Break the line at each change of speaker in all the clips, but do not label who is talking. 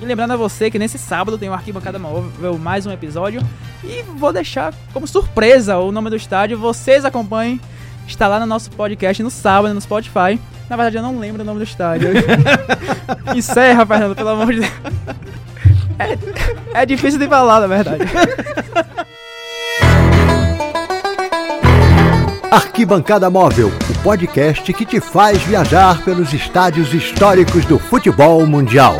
E lembrando a você que nesse sábado tem o Arquibancada Móvel, mais um episódio. E vou deixar como surpresa o nome do estádio. Vocês acompanhem. Está lá no nosso podcast no sábado, no Spotify. Na verdade, eu não lembro o nome do estádio. Encerra, Fernando, pelo amor de Deus. É, é difícil de falar, na verdade.
Arquibancada Móvel, o podcast que te faz viajar pelos estádios históricos do futebol mundial.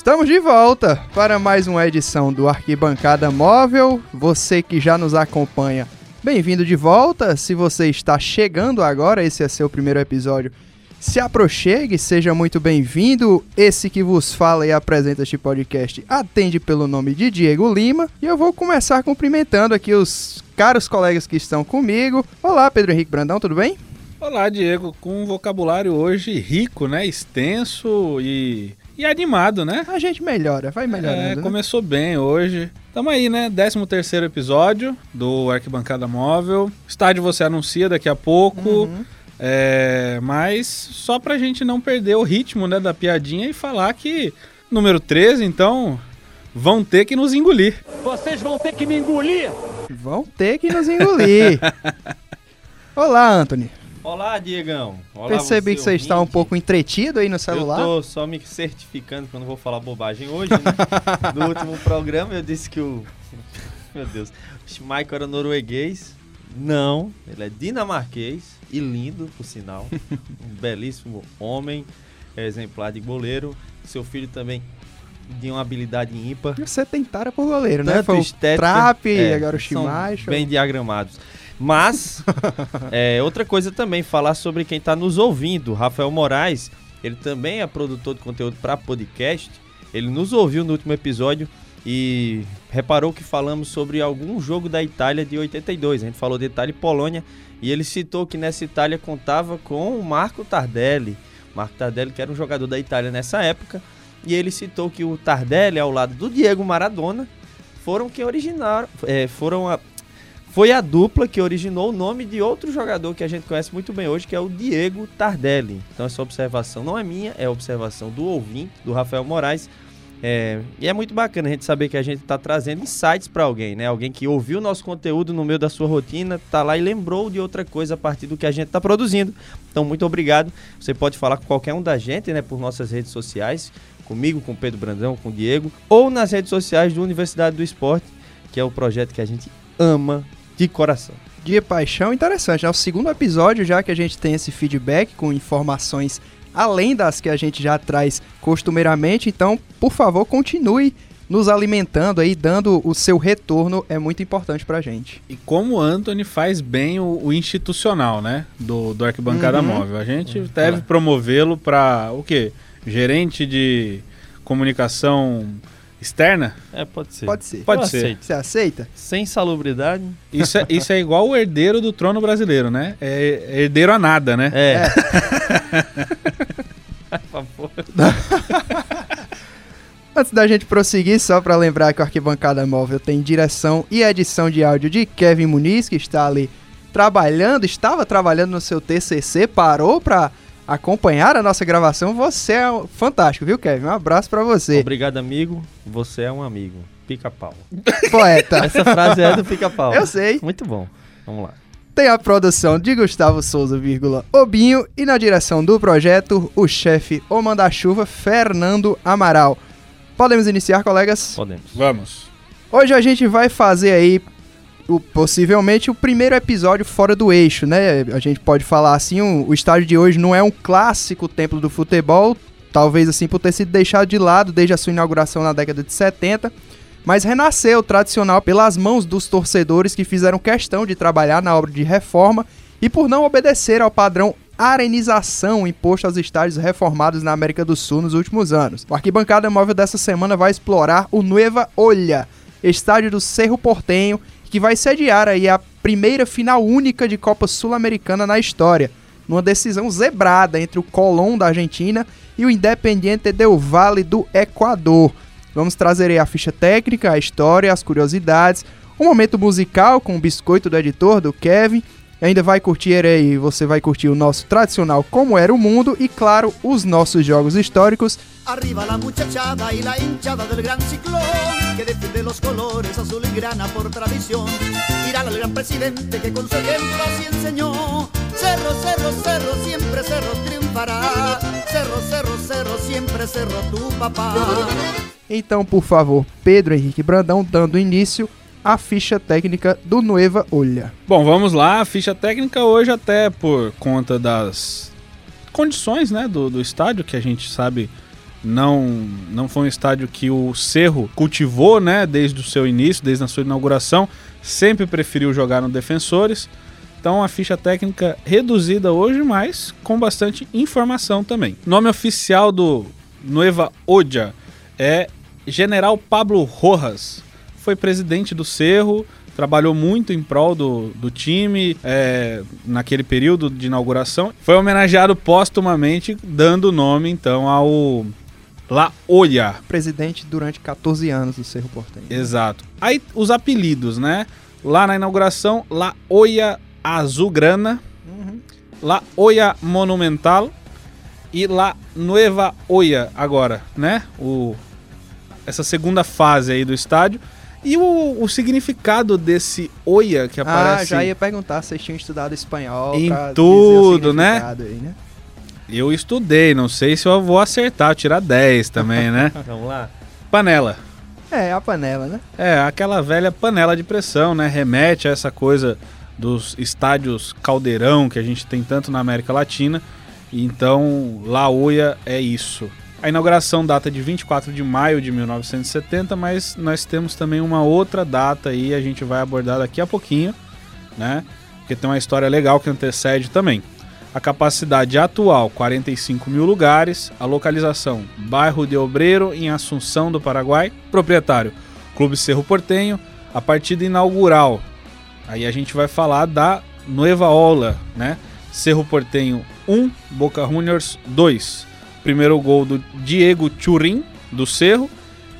Estamos de volta para mais uma edição do Arquibancada Móvel. Você que já nos acompanha, bem-vindo de volta. Se você está chegando agora, esse é seu primeiro episódio. Se aproxime, seja muito bem-vindo. Esse que vos fala e apresenta este podcast atende pelo nome de Diego Lima. E eu vou começar cumprimentando aqui os caros colegas que estão comigo. Olá, Pedro Henrique Brandão, tudo bem?
Olá, Diego, com um vocabulário hoje rico, né? Extenso e e animado, né?
A gente melhora, vai melhorando. É,
né? começou bem hoje. Tamo aí, né? 13 terceiro episódio do Arquibancada Móvel. Estádio você anuncia daqui a pouco. Uhum. É, mas só pra gente não perder o ritmo né, da piadinha e falar que número 13, então, vão ter que nos engolir.
Vocês vão ter que me engolir!
Vão ter que nos engolir. Olá, Anthony.
Olá, Diegão. Olá,
Percebi você, que você ouvinte. está um pouco entretido aí no celular.
Eu tô só me certificando que eu não vou falar bobagem hoje. Né? no último programa eu disse que o. Meu Deus. O Schmeichel era norueguês. Não, ele é dinamarquês e lindo, por sinal. um belíssimo homem, é exemplar de goleiro. Seu filho também de uma habilidade ímpar.
Você tem tara por goleiro, né? Foi o Trap, é, agora o Schmeichel.
Bem diagramados. Mas, é, outra coisa também, falar sobre quem está nos ouvindo. Rafael Moraes, ele também é produtor de conteúdo para podcast. Ele nos ouviu no último episódio e reparou que falamos sobre algum jogo da Itália de 82. A gente falou de Itália e Polônia e ele citou que nessa Itália contava com o Marco Tardelli. Marco Tardelli, que era um jogador da Itália nessa época. E ele citou que o Tardelli, ao lado do Diego Maradona, foram quem originaram, é, foram a, foi a dupla que originou o nome de outro jogador que a gente conhece muito bem hoje, que é o Diego Tardelli. Então essa observação não é minha, é observação do ouvinte, do Rafael Moraes. É, e é muito bacana a gente saber que a gente está trazendo insights para alguém, né? Alguém que ouviu nosso conteúdo no meio da sua rotina, tá lá e lembrou de outra coisa a partir do que a gente está produzindo. Então, muito obrigado. Você pode falar com qualquer um da gente, né? Por nossas redes sociais, comigo, com Pedro Brandão, com Diego, ou nas redes sociais do Universidade do Esporte, que é o projeto que a gente ama de coração.
De paixão, interessante. É o segundo episódio já que a gente tem esse feedback com informações além das que a gente já traz costumeiramente. Então, por favor, continue nos alimentando aí, dando o seu retorno, é muito importante pra gente.
E como o Anthony faz bem o, o institucional, né? Do, do Arquibancada uhum. Móvel. A gente uhum. deve promovê-lo para o quê? Gerente de comunicação Externa?
É, pode ser.
Pode ser.
Pode Eu ser. Aceito.
Você aceita?
Sem salubridade.
Isso é, isso é igual o herdeiro do trono brasileiro, né? É herdeiro a nada, né?
É. é.
Antes da gente prosseguir, só para lembrar que o Arquibancada Móvel tem direção e edição de áudio de Kevin Muniz, que está ali trabalhando, estava trabalhando no seu TCC, parou para acompanhar a nossa gravação. Você é fantástico, viu, Kevin? Um abraço para você.
Obrigado, amigo. Você é um amigo. Pica-pau.
Poeta.
Essa frase é do pica-pau.
Eu sei.
Muito bom. Vamos lá.
Tem a produção de Gustavo Souza, vírgula, Obinho, e na direção do projeto, o chefe O Manda-Chuva, Fernando Amaral. Podemos iniciar, colegas?
Podemos.
Vamos.
Hoje a gente vai fazer aí o, possivelmente o primeiro episódio fora do eixo, né? A gente pode falar assim, o, o estádio de hoje não é um clássico templo do futebol, talvez assim por ter sido deixado de lado desde a sua inauguração na década de 70, mas renasceu tradicional pelas mãos dos torcedores que fizeram questão de trabalhar na obra de reforma e por não obedecer ao padrão arenização imposto aos estádios reformados na América do Sul nos últimos anos. O Arquibancada Móvel dessa semana vai explorar o Nueva Olha, estádio do Cerro Portenho, que vai sediar aí a primeira final única de Copa Sul-Americana na história, numa decisão zebrada entre o Colón da Argentina e o Independiente del Valle do Equador. Vamos trazer aí a ficha técnica, a história, as curiosidades, um momento musical com o biscoito do editor, do Kevin, ainda vai curtir aí, você vai curtir o nosso tradicional Como Era o Mundo e, claro, os nossos jogos históricos.
Arriba la muchachada y la hinchada del gran ciclón que defiende los colores azul y grana por tradición. Al gran presidente que con su ejemplo así enseñó. Cerro, cerro, cerro, siempre cerro triunfará. Cerro, cerro, cerro, siempre cerro tu papá.
Então, por favor, Pedro Henrique Brandão dando início à ficha técnica do Nueva Olha.
Bom, vamos lá. A ficha técnica hoje, até por conta das condições né, do, do estádio, que a gente sabe não, não foi um estádio que o Cerro cultivou né, desde o seu início, desde a sua inauguração. Sempre preferiu jogar no Defensores. Então a ficha técnica reduzida hoje, mas com bastante informação também. Nome oficial do Nueva Odia é General Pablo Rojas. Foi presidente do Cerro, trabalhou muito em prol do, do time é, naquele período de inauguração. Foi homenageado póstumamente, dando nome então ao La Olha.
Presidente durante 14 anos do Cerro Porteño.
Exato. Aí os apelidos, né? Lá na inauguração, La Olha Azulgrana, La Olha Monumental e La Nueva Olha agora, né? O, essa segunda fase aí do estádio. E o, o significado desse Oia que
Ah,
aparece...
já ia perguntar se vocês tinham estudado espanhol.
Em tudo, né?
Aí, né?
Eu estudei, não sei se eu vou acertar, tirar 10 também, né?
Vamos lá.
Panela.
É, a panela, né?
É, aquela velha panela de pressão, né? Remete a essa coisa dos estádios caldeirão que a gente tem tanto na América Latina. Então, La Oia é isso. A inauguração data de 24 de maio de 1970, mas nós temos também uma outra data aí, a gente vai abordar daqui a pouquinho, né? Porque tem uma história legal que antecede também. A capacidade atual, 45 mil lugares. A localização, bairro de Obreiro, em Assunção do Paraguai. Proprietário, Clube Cerro Portenho. A partida inaugural, aí a gente vai falar da Nueva Ola, né? Cerro Portenho 1, Boca Juniors 2. Primeiro gol do Diego Churin, do Cerro.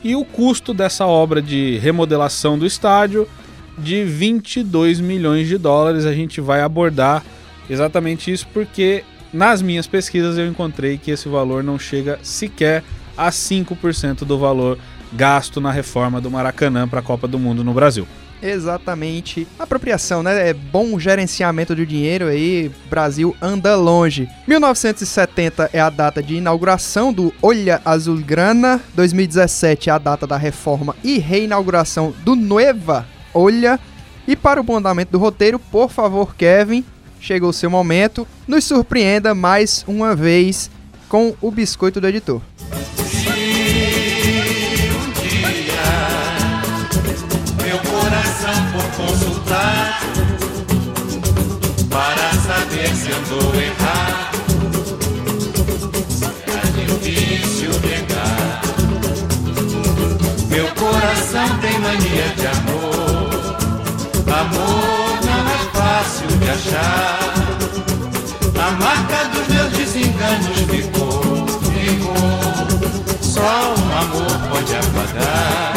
E o custo dessa obra de remodelação do estádio de 22 milhões de dólares. A gente vai abordar exatamente isso porque nas minhas pesquisas eu encontrei que esse valor não chega sequer a 5% do valor gasto na reforma do Maracanã para a Copa do Mundo no Brasil.
Exatamente. Apropriação, né? É bom gerenciamento do dinheiro aí. Brasil anda longe. 1970 é a data de inauguração do Olha Azulgrana. 2017 é a data da reforma e reinauguração do Nueva Olha. E para o andamento do roteiro, por favor, Kevin, chegou o seu momento. Nos surpreenda mais uma vez com o biscoito do editor.
Se andou errado. Será difícil negar. Meu coração tem mania de amor. Amor não é fácil de achar. A marca dos meus desenganos ficou, ficou. Só um amor pode apagar.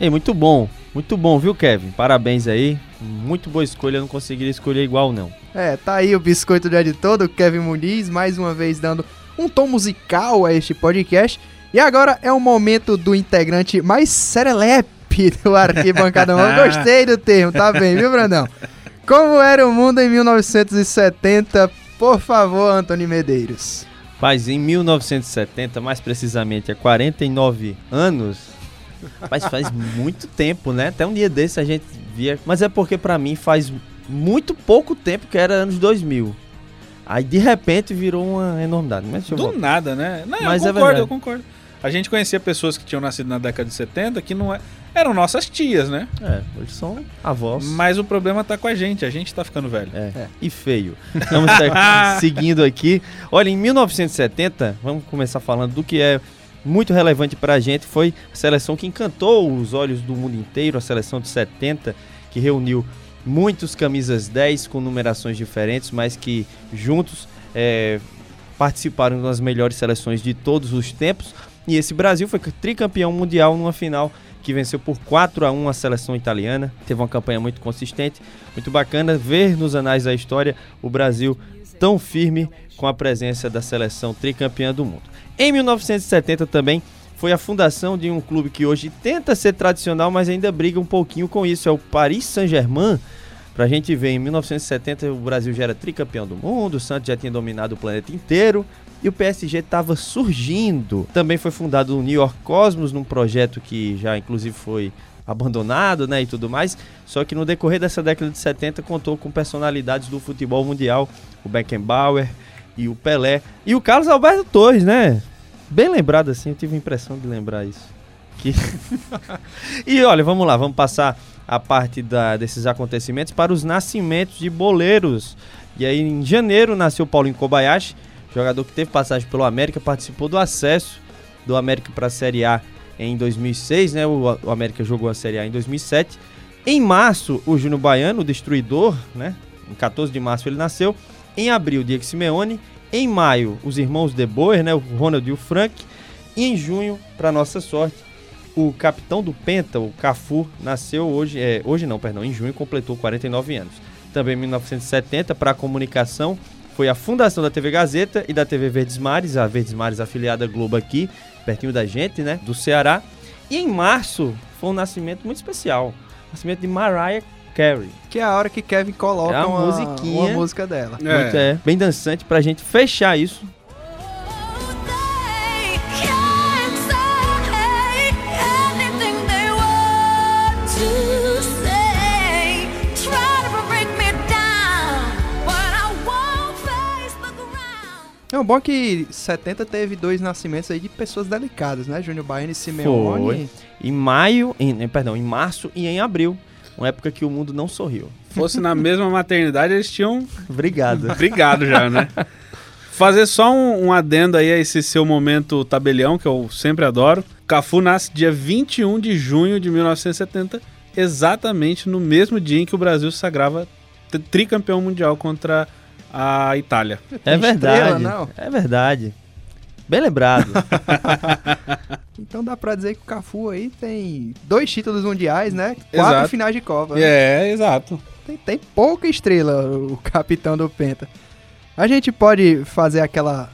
Ei, muito bom. Muito bom, viu, Kevin? Parabéns aí. Muito boa escolha, eu não conseguiria escolher igual, não.
É, tá aí o biscoito do editor do Kevin Muniz, mais uma vez dando um tom musical a este podcast. E agora é o momento do integrante mais serelepe do Arquibancada Mão. Gostei do termo, tá bem, viu, Brandão? Como era o mundo em 1970? Por favor, Antônio Medeiros.
Mas em 1970, mais precisamente há 49 anos, mas faz muito tempo, né? Até um dia desse a gente via. Mas é porque pra mim faz muito pouco tempo que era anos 2000. Aí de repente virou uma enormidade. Mas
Do
voltar.
nada, né? Não,
Mas
eu
é
concordo,
verdade.
eu concordo. A gente conhecia pessoas que tinham nascido na década de 70 que não é- eram nossas tias, né?
É, eles são avós.
Mas o problema tá com a gente, a gente tá ficando velho.
É. E feio. Vamos seguindo aqui. Olha, em 1970, vamos começar falando do que é muito relevante pra gente. Foi a seleção que encantou os olhos do mundo inteiro, a seleção de 70, que reuniu muitos camisas 10 com numerações diferentes, mas que juntos é, participaram das melhores seleções de todos os tempos. E esse Brasil foi tricampeão mundial numa final que venceu por 4 a 1 a seleção italiana. Teve uma campanha muito consistente, muito bacana ver nos anais da história o Brasil tão firme com a presença da seleção tricampeã do mundo. Em 1970 também foi a fundação de um clube que hoje tenta ser tradicional, mas ainda briga um pouquinho com isso, é o Paris Saint-Germain. Pra gente ver, em 1970 o Brasil já era tricampeão do mundo, o Santos já tinha dominado o planeta inteiro e o PSG estava surgindo. Também foi fundado o New York Cosmos, num projeto que já inclusive foi abandonado, né, e tudo mais. Só que no decorrer dessa década de 70 contou com personalidades do futebol mundial, o Beckenbauer e o Pelé e o Carlos Alberto Torres, né? Bem lembrado assim, eu tive a impressão de lembrar isso. Que... e olha, vamos lá, vamos passar a parte da, desses acontecimentos para os nascimentos de boleiros. E aí em janeiro nasceu Paulinho Kobayashi, jogador que teve passagem pelo América, participou do acesso do América para a Série A em 2006, né? O, o, América jogou a Série A em 2007. Em março, o Júnior Baiano, o destruidor, né? Em 14 de março ele nasceu. Em abril, Diego Simeone. Em maio, os irmãos De Boer, né? O Ronald e o Frank. E em junho, para nossa sorte, o capitão do Penta, o Cafu, nasceu hoje, é, hoje não, perdão, em junho completou 49 anos. Também em 1970, para a comunicação, foi a fundação da TV Gazeta e da TV Verdes Mares, a Verdes Mares afiliada Globo aqui, pertinho da gente, né, do Ceará. E em março foi um nascimento muito especial, nascimento de Mariah
Que é a hora que Kevin coloca
É a
uma,
musiquinha.
uma música dela.
É.
Muito, é, bem dançante pra gente fechar isso.
É bom que 70 teve dois nascimentos aí de pessoas delicadas, né? Júnior Baiano e Simeone.
Foi. Em maio, em, perdão, em março e em abril. Uma época que o mundo não sorriu.
Fosse na mesma maternidade, eles tinham
Obrigado.
brigado já, né? Fazer só um, um adendo aí a esse seu momento tabelião, que eu sempre adoro. Cafu nasce dia 21 de junho de 1970, exatamente no mesmo dia em que o Brasil sagrava tri- tricampeão mundial contra a Itália.
É verdade.
estrela, não?
É verdade. Bem lembrado.
Então dá pra dizer que o Cafu aí tem dois títulos mundiais, né? Quatro
Exato.
finais de Copa. né?
É, exato.
Tem, tem pouca estrela o capitão do Penta. A gente pode fazer aquela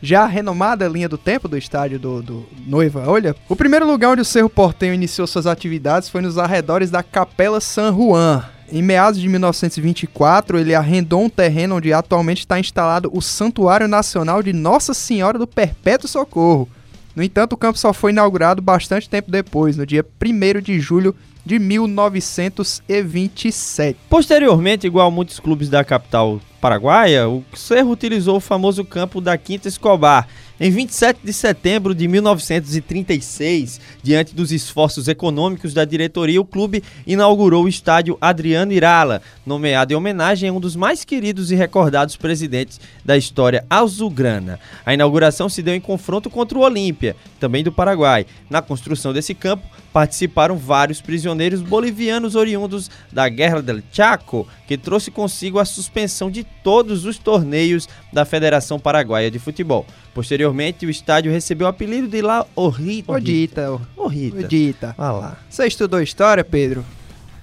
já renomada linha do tempo do estádio do, do Noiva Olha. O primeiro lugar onde o Cerro Portenho iniciou suas atividades foi nos arredores da Capela San Juan. Em meados de 1924, ele arrendou um terreno onde atualmente está instalado o Santuário Nacional de Nossa Senhora do Perpétuo Socorro. No entanto, o campo só foi inaugurado bastante tempo depois, no dia 1 de julho de 1927.
Posteriormente, igual muitos clubes da capital paraguaia, o Cerro utilizou o famoso campo da Quinta Escobar. Em 27 de setembro de 1936, diante dos esforços econômicos da diretoria, o clube inaugurou o estádio Adriano Irala, nomeado em homenagem a um dos mais queridos e recordados presidentes da história azulgrana. A inauguração se deu em confronto contra o Olímpia, também do Paraguai. Na construção desse campo, participaram vários prisioneiros bolivianos oriundos da Guerra del Chaco, que trouxe consigo a suspensão de todos os torneios da Federação Paraguaia de Futebol. Posteriormente, o estádio recebeu o apelido de La Horrita.
Odita,
Horrita.
Odita.
Vai lá.
Você estudou história, Pedro?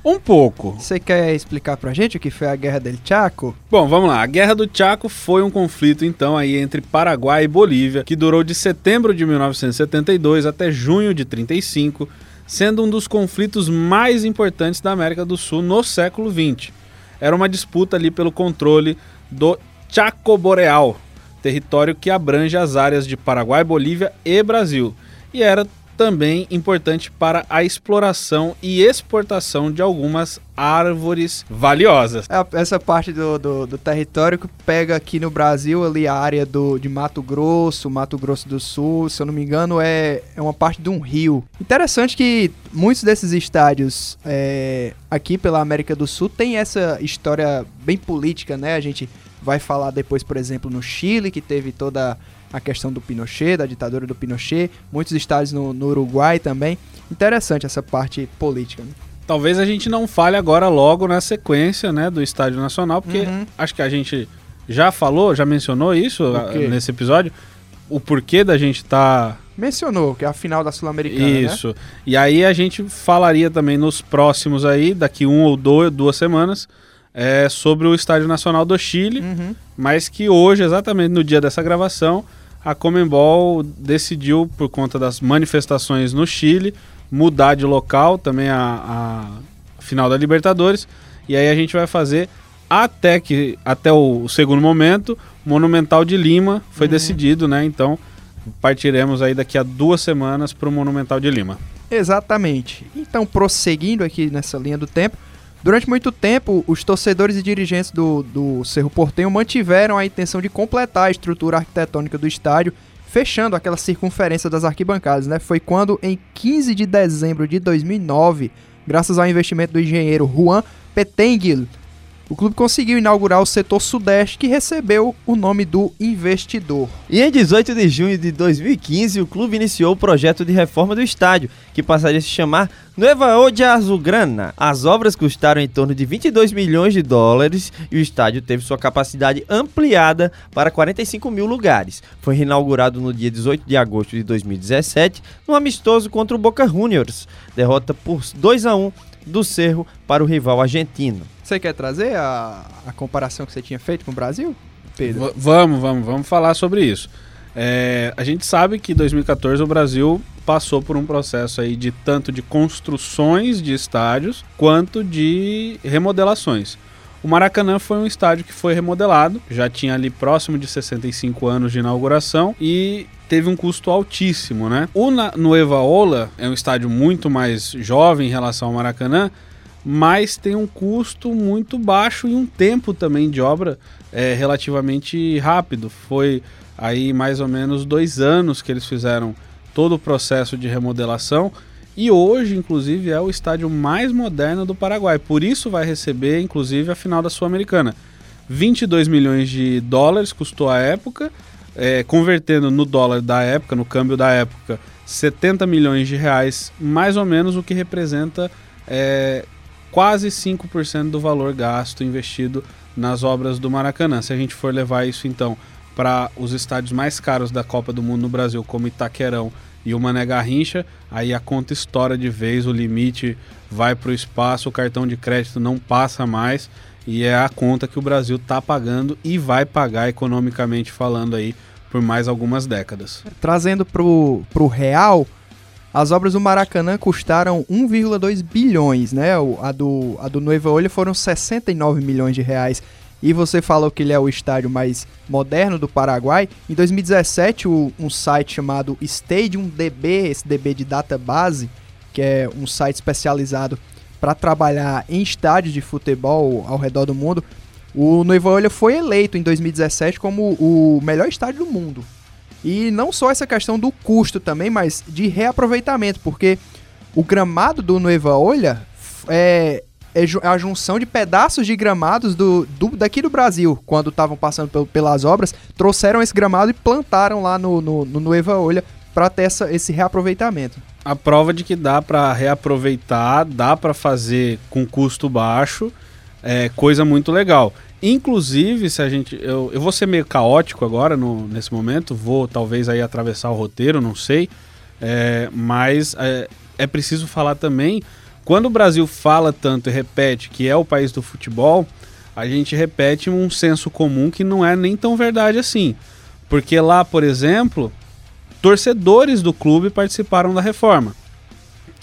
Um pouco.
Você quer explicar pra gente o que foi a Guerra del Chaco?
Bom, vamos lá. A Guerra do Chaco foi um conflito, então, aí entre Paraguai e Bolívia, que durou de setembro de 1972 até junho de 35, sendo um dos conflitos mais importantes da América do Sul no século XX. Era uma disputa ali pelo controle do Chaco Boreal, território que abrange as áreas de Paraguai, Bolívia e Brasil. E era também importante para a exploração e exportação de algumas árvores valiosas.
É Essa parte do, do, do território que pega aqui no Brasil, ali a área do, de Mato Grosso, Mato Grosso do Sul, se eu não me engano, é, é uma parte de um rio. Interessante que muitos desses estádios é, aqui pela América do Sul tem essa história bem política, né? A gente vai falar depois, por exemplo, no Chile, que teve toda a questão do Pinochet, da ditadura do Pinochet, muitos estádios no, no Uruguai também. Interessante essa parte política. Né?
Talvez a gente não fale agora logo na sequência, né, do Estádio Nacional, porque
Uhum.
acho que a gente já falou, já mencionou isso ah, nesse episódio, o porquê da gente estar
mencionou, que é a final da Sul-Americana, né?
Isso. E aí a gente falaria também nos próximos aí, daqui um ou dois, duas semanas, é, sobre o Estádio Nacional do Chile,
Uhum.
mas que hoje, exatamente no dia dessa gravação, a Comembol decidiu, por conta das manifestações no Chile, mudar de local também a, a final da Libertadores. E aí a gente vai fazer até que até o, segundo momento, Monumental de Lima foi decidido, né? Então partiremos aí daqui a duas semanas para o Monumental de Lima.
Exatamente. Então, prosseguindo aqui nessa linha do tempo, durante muito tempo, os torcedores e dirigentes do, do Cerro Portenho mantiveram a intenção de completar a estrutura arquitetônica do estádio, fechando aquela circunferência das arquibancadas, né? Foi quando, em 15 de dezembro de 2009, graças ao investimento do engenheiro Juan Petengil, o clube conseguiu inaugurar o setor sudeste, que recebeu o nome do investidor.
E em 18 de junho de 2015, o clube iniciou o projeto de reforma do estádio, que passaria a se chamar Nueva Odia Azulgrana. As obras custaram em torno de 22 milhões de dólares e o estádio teve sua capacidade ampliada para 45 mil lugares. Foi reinaugurado no dia 18 de agosto de 2017, no amistoso contra o Boca Juniors, derrota por 2 a 1 do Cerro para o rival argentino.
Você quer trazer a, a comparação que você tinha feito com o Brasil, Pedro?
V- vamos, vamos, vamos falar sobre isso. É, a gente sabe que em 2014 o Brasil passou por um processo aí de tanto de construções de estádios quanto de remodelações. O Maracanã foi um estádio que foi remodelado, já tinha ali próximo de 65 anos de inauguração e teve um custo altíssimo, né? O Nueva Ola é um estádio muito mais jovem em relação ao Maracanã, mas tem um custo muito baixo e um tempo também de obra é, relativamente rápido. Foi aí mais ou menos dois anos que eles fizeram todo o processo de remodelação e hoje, inclusive, é o estádio mais moderno do Paraguai. Por isso vai receber, inclusive, a final da Sul-Americana. 22 milhões de dólares custou a época, é, convertendo no dólar da época, no câmbio da época, 70 milhões de reais, mais ou menos o que representa é, quase 5% do valor gasto investido nas obras do Maracanã. Se a gente for levar isso então para os estádios mais caros da Copa do Mundo no Brasil, como Itaquerão e o Mané Garrincha, aí a conta estoura de vez, o limite vai para o espaço, o cartão de crédito não passa mais e é a conta que o Brasil está pagando e vai pagar economicamente falando aí por mais algumas décadas.
Trazendo pro, pro real, as obras do Maracanã custaram 1,2 bilhões, né? A do, a do Nueva Olha foram 69 milhões de reais. E você falou que ele é o estádio mais moderno do Paraguai. Em 2017, o- um site chamado Stadium DB, esse DB de database, que é um site especializado para trabalhar em estádios de futebol ao redor do mundo, o Nueva Olha foi eleito em 2017 como o melhor estádio do mundo. E não só essa questão do custo também, mas de reaproveitamento, porque o gramado do Nueva Olha é, é ju- a junção de pedaços de gramados do, do- daqui do Brasil, quando estavam passando pel- pelas obras, trouxeram esse gramado e plantaram lá no, no, no Nueva Olha para ter essa, esse reaproveitamento.
a prova de que dá para reaproveitar, dá para fazer com custo baixo, é coisa muito legal. Inclusive, se a gente. Eu, eu vou ser meio caótico agora no, nesse momento, vou talvez aí atravessar o roteiro, não sei. é, mas é, é preciso falar também. Quando o Brasil fala tanto e repete que é o país do futebol, a gente repete um senso comum que não é nem tão verdade assim. Porque lá, por exemplo, torcedores do clube participaram da reforma.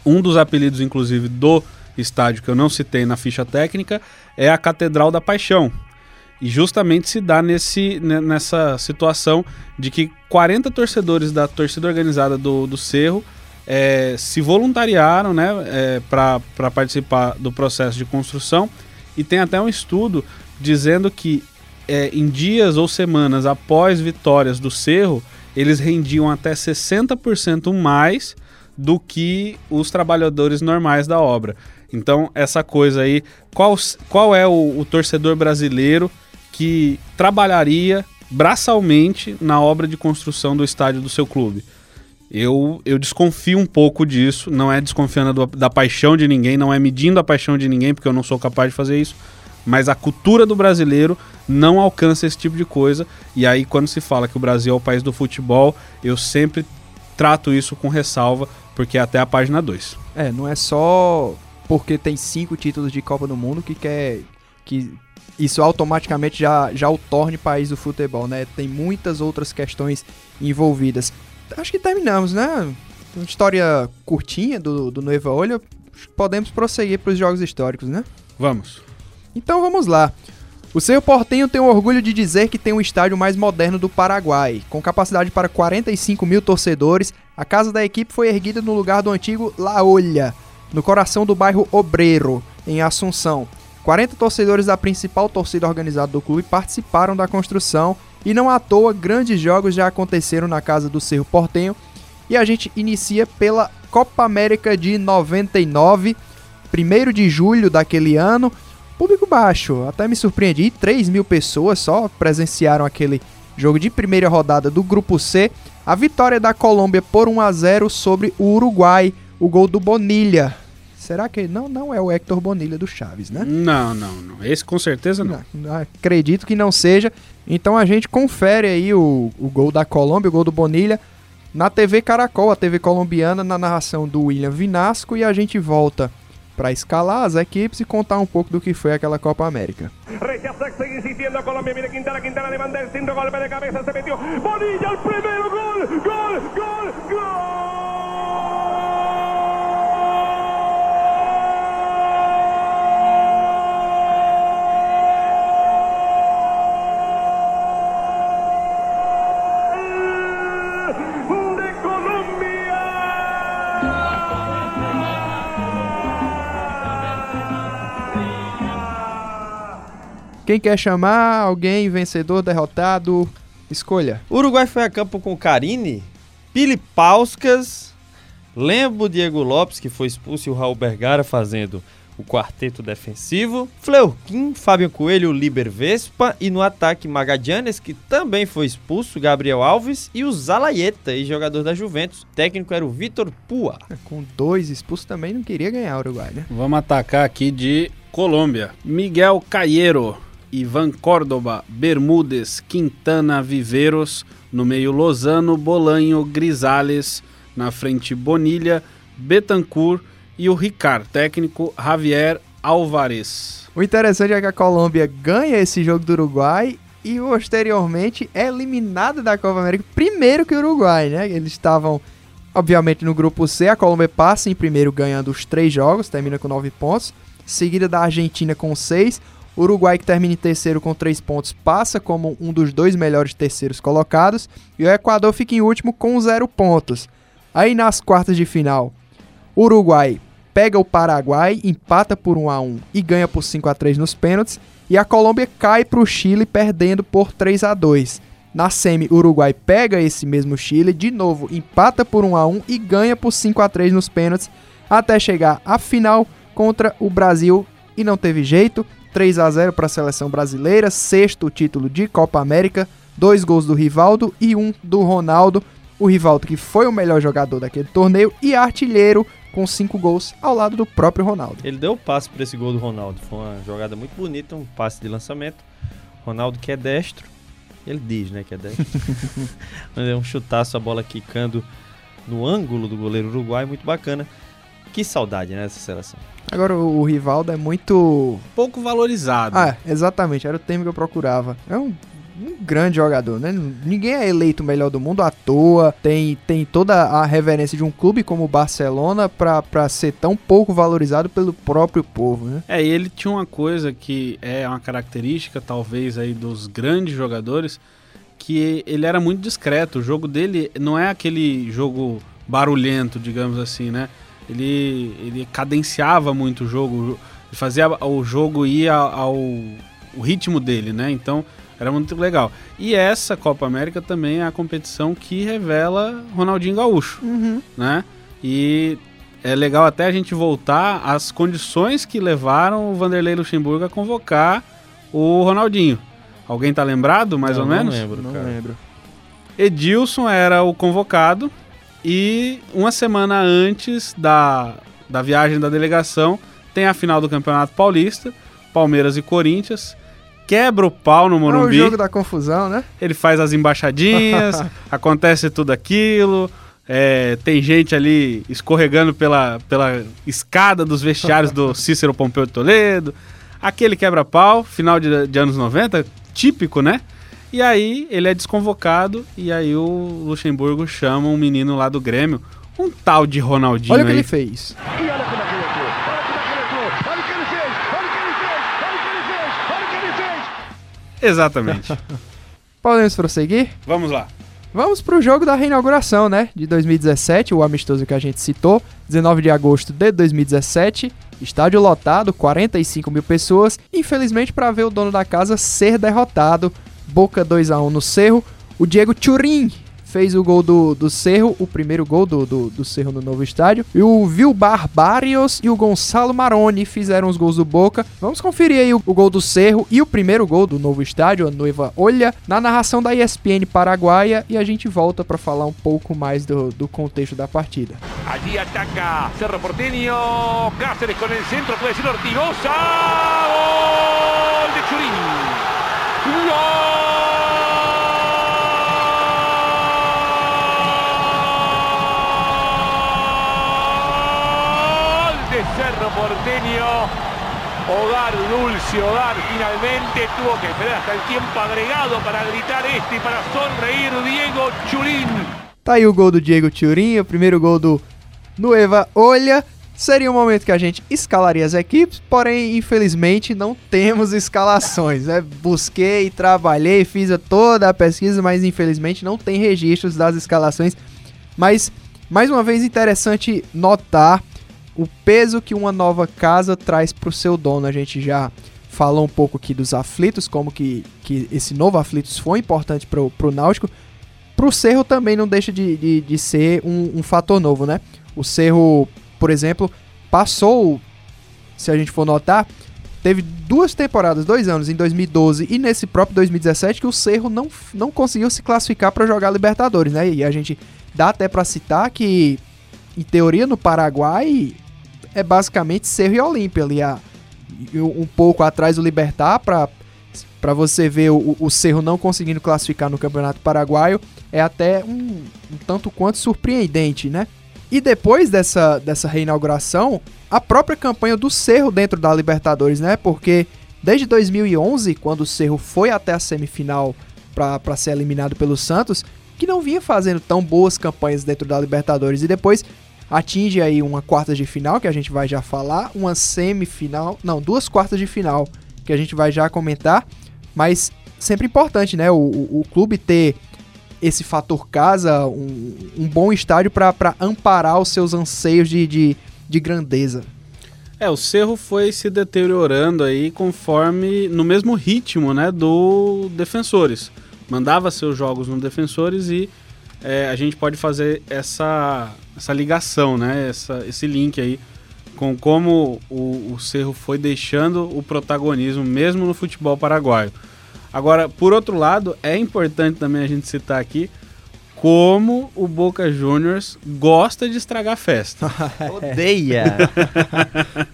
Um dos apelidos, inclusive, do estádio que eu não citei na ficha técnica é a Catedral da Paixão. E justamente se dá nesse, ne- nessa situação de que 40 torcedores da torcida organizada do, do Cerro eh, se voluntariaram né, para participar do processo de construção. E tem até um estudo dizendo que eh, em dias ou semanas após vitórias do Cerro, eles rendiam até 60% mais do que os trabalhadores normais da obra. Então, essa coisa aí, qual, qual é o, o torcedor brasileiro que trabalharia braçalmente na obra de construção do estádio do seu clube? Eu, eu desconfio um pouco disso, não é desconfiando do- da paixão de ninguém, não é medindo a paixão de ninguém, porque eu não sou capaz de fazer isso, mas a cultura do brasileiro não alcança esse tipo de coisa. E aí, quando se fala que o Brasil é o país do futebol, eu sempre trato isso com ressalva, porque é até a página 2.
É, não é só porque tem cinco títulos de Copa do Mundo que quer que isso automaticamente já, já o torne país do futebol, né? Tem muitas outras questões envolvidas. Acho que terminamos, né? Uma história curtinha do, do Noiva Olho. Podemos prosseguir para os jogos históricos, né?
Vamos.
Então vamos lá. O Cerro Portenho tem o orgulho de dizer que tem o estádio mais moderno do Paraguai. Com capacidade para 45 mil torcedores, a casa da equipe foi erguida no lugar do antigo La Olha, no coração do bairro Obreiro, em Assunção. 40 torcedores da principal torcida organizada do clube participaram da construção e não à toa grandes jogos já aconteceram na casa do Cerro Portenho. E a gente inicia pela Copa América de 99, 1 de julho daquele ano. Público baixo, até me surpreendi, 3 mil pessoas só presenciaram aquele jogo de primeira rodada do Grupo C. A vitória da Colômbia por 1 a 0 sobre o Uruguai, o gol do Bonilha. Será que não não é o Hector Bonilha do Chaves, né?
Não, não, não. Esse com certeza não.
Não, acredito que não seja. Então a gente confere aí o, o gol da Colômbia, o gol do Bonilha, na TV Caracol, a TV colombiana, na narração do William Vinasco. E a gente volta para escalar as equipes e contar um pouco do que foi aquela Copa América.
Rechaza, sigue insistiendo a Colombia. Quintana, Quintana levanta el centro, golpe de cabeza, se metió. Bonilla, el primero, gol, gol, gol, gol.
Quem quer chamar alguém vencedor, derrotado? Escolha.
Uruguai foi a campo com Carine, Pili Pauskas, Lembo Diego Lopes, que foi expulso, e o Raul Bergara fazendo o quarteto defensivo, Fleuquim, Fábio Coelho, Liber Vespa e no ataque Magadianes, que também foi expulso, Gabriel Alves e o Zalaeta, jogador da Juventus. O técnico era o Vitor Pua.
Com dois expulsos também não queria ganhar o Uruguai, né?
Vamos atacar aqui de Colômbia. Miguel Caieiro, Ivan Córdoba, Bermudes, Quintana, Viveiros. No meio, Lozano, Bolanho, Grisales. Na frente, Bonilha, Betancourt e o Ricard, técnico Javier Alvarez.
O interessante é que a Colômbia ganha esse jogo do Uruguai e posteriormente é eliminada da Copa América primeiro que o Uruguai, né? Eles estavam, obviamente, no grupo C. A Colômbia passa em primeiro ganhando os três jogos, termina com nove pontos. Seguida da Argentina com seis. O Uruguai, que termina em terceiro com três pontos, passa como um dos dois melhores terceiros colocados. E o Equador fica em último com zero pontos. Aí nas quartas de final, Uruguai pega o Paraguai, empata por 1 a 1 e ganha por 5 a 3 nos pênaltis, e a Colômbia cai para o Chile perdendo por 3 a 2. Na semi, Uruguai pega esse mesmo Chile, de novo empata por 1 a 1 e ganha por 5 a 3 nos pênaltis, até chegar à final contra o Brasil e não teve jeito. 3 a 0 para a seleção brasileira, sexto título de Copa América, dois gols do Rivaldo e um do Ronaldo. O Rivaldo que foi o melhor jogador daquele torneio e artilheiro com cinco gols ao lado do próprio Ronaldo.
Ele deu o passe para esse gol do Ronaldo. Foi uma jogada muito bonita, um passe de lançamento. Ronaldo que é destro. Ele diz, né, que é destro. Mas é um chutaço, a bola quicando no ângulo do goleiro uruguai, muito bacana. Que saudade, né, dessa seleção.
Agora o, o Rivaldo é muito.
Pouco valorizado.
Ah, exatamente, era o termo que eu procurava. É um, um grande jogador, né? Ninguém é eleito o melhor do mundo à toa. Tem, tem toda a reverência de um clube como o Barcelona pra, pra ser tão pouco valorizado pelo próprio povo, né?
É, e ele tinha uma coisa que é uma característica, talvez, aí dos grandes jogadores, que ele era muito discreto. O jogo dele não é aquele jogo barulhento, digamos assim, né? Ele, ele cadenciava muito o jogo, fazia o jogo ir ao, ao ritmo dele, né? Então era muito legal. E essa Copa América também é a competição que revela Ronaldinho Gaúcho,
Uhum.
né? E é legal até a gente voltar às condições que levaram o Vanderlei Luxemburgo a convocar o Ronaldinho. Alguém tá lembrado, mais
Não,
ou
não
menos?
lembro,
Não
cara.
lembro.
Edilson era o convocado e uma semana antes da, da viagem da delegação tem a final do Campeonato Paulista, Palmeiras e Corinthians. Quebra o pau no
É o
Morumbi,
jogo da confusão, né?
ele faz as embaixadinhas, acontece tudo aquilo, É, tem gente ali escorregando pela, pela escada dos vestiários do Cícero Pompeu de Toledo. Aquele quebra-pau, final de, de anos 90, típico, né? E aí ele é desconvocado e aí o Luxemburgo chama um menino lá do Grêmio, um tal de Ronaldinho
Olha o que
aí.
ele fez.
O o o o.
Exatamente.
Podemos prosseguir?
Vamos lá.
Vamos pro jogo da reinauguração, né? De 2017, o amistoso que a gente citou, 19 de agosto de 2017. Estádio lotado, 45 mil pessoas. Infelizmente, para ver o dono da casa ser derrotado. Boca 2 a 1 no Cerro. O Diego Turin fez o gol do, do Cerro, o primeiro gol do, do, do Cerro no novo estádio. E o Vilbar Barrios e o Gonçalo Maroni fizeram os gols do Boca. Vamos conferir aí o, o gol do Cerro e o primeiro gol do novo estádio, a Noiva Olha, na narração da ESPN Paraguaia. E a gente volta para falar um pouco mais do, do contexto da partida.
Allí ataca Cerro Porteño. Cáceres con el centro. Puede ser Ortigosa. Gol de Churín. Gol de Cerro Porteño. Hogar dulce, hogar finalmente tuvo que esperar hasta el tiempo agregado para gritar este y para sonreír Diego Churín.
Tá aí o gol do Diego Turin, o primeiro gol do Nueva Olha. Seria um momento que a gente escalaria as equipes, porém, infelizmente, não temos escalações. Né? Busquei, trabalhei, fiz toda a pesquisa, mas infelizmente não tem registros das escalações. Mas, mais uma vez, interessante notar o peso que uma nova casa traz para o seu dono. A gente já falou um pouco aqui dos aflitos, como que, que esse novo aflitos foi importante para o Náutico. Para o Cerro também não deixa de, de, de ser um, um fator novo, né? O Cerro, por exemplo, passou, se a gente for notar, teve duas temporadas, dois anos, em 2012 e nesse próprio 2017, que o Cerro não, não conseguiu se classificar para jogar Libertadores, né? E a gente dá até para citar que, em teoria, no Paraguai é basicamente Cerro e Olímpia ali, a, um pouco atrás do Libertar para você ver o, o Cerro não conseguindo classificar no Campeonato Paraguaio é até um, um tanto quanto surpreendente, né? E depois dessa, dessa reinauguração, a própria campanha do Cerro dentro da Libertadores, né? Porque desde 2011, quando o Cerro foi até a semifinal para ser eliminado pelo Santos, que não vinha fazendo tão boas campanhas dentro da Libertadores e depois atinge aí uma quarta de final, que a gente vai já falar, uma semifinal, não, duas quartas de final, que a gente vai já comentar, mas sempre importante, né? O, o, clube ter esse fator casa, um, um bom estádio para amparar os seus anseios de, de, de grandeza.
É, o Cerro foi se deteriorando aí conforme no mesmo ritmo, né, do Defensores. Mandava seus jogos no Defensores e é, a gente pode fazer essa, essa ligação, né, essa, esse link aí com como o, o Cerro foi deixando o protagonismo mesmo no futebol paraguaio. Agora, por outro lado, é importante também a gente citar aqui como o Boca Juniors gosta de estragar festa.
Odeia.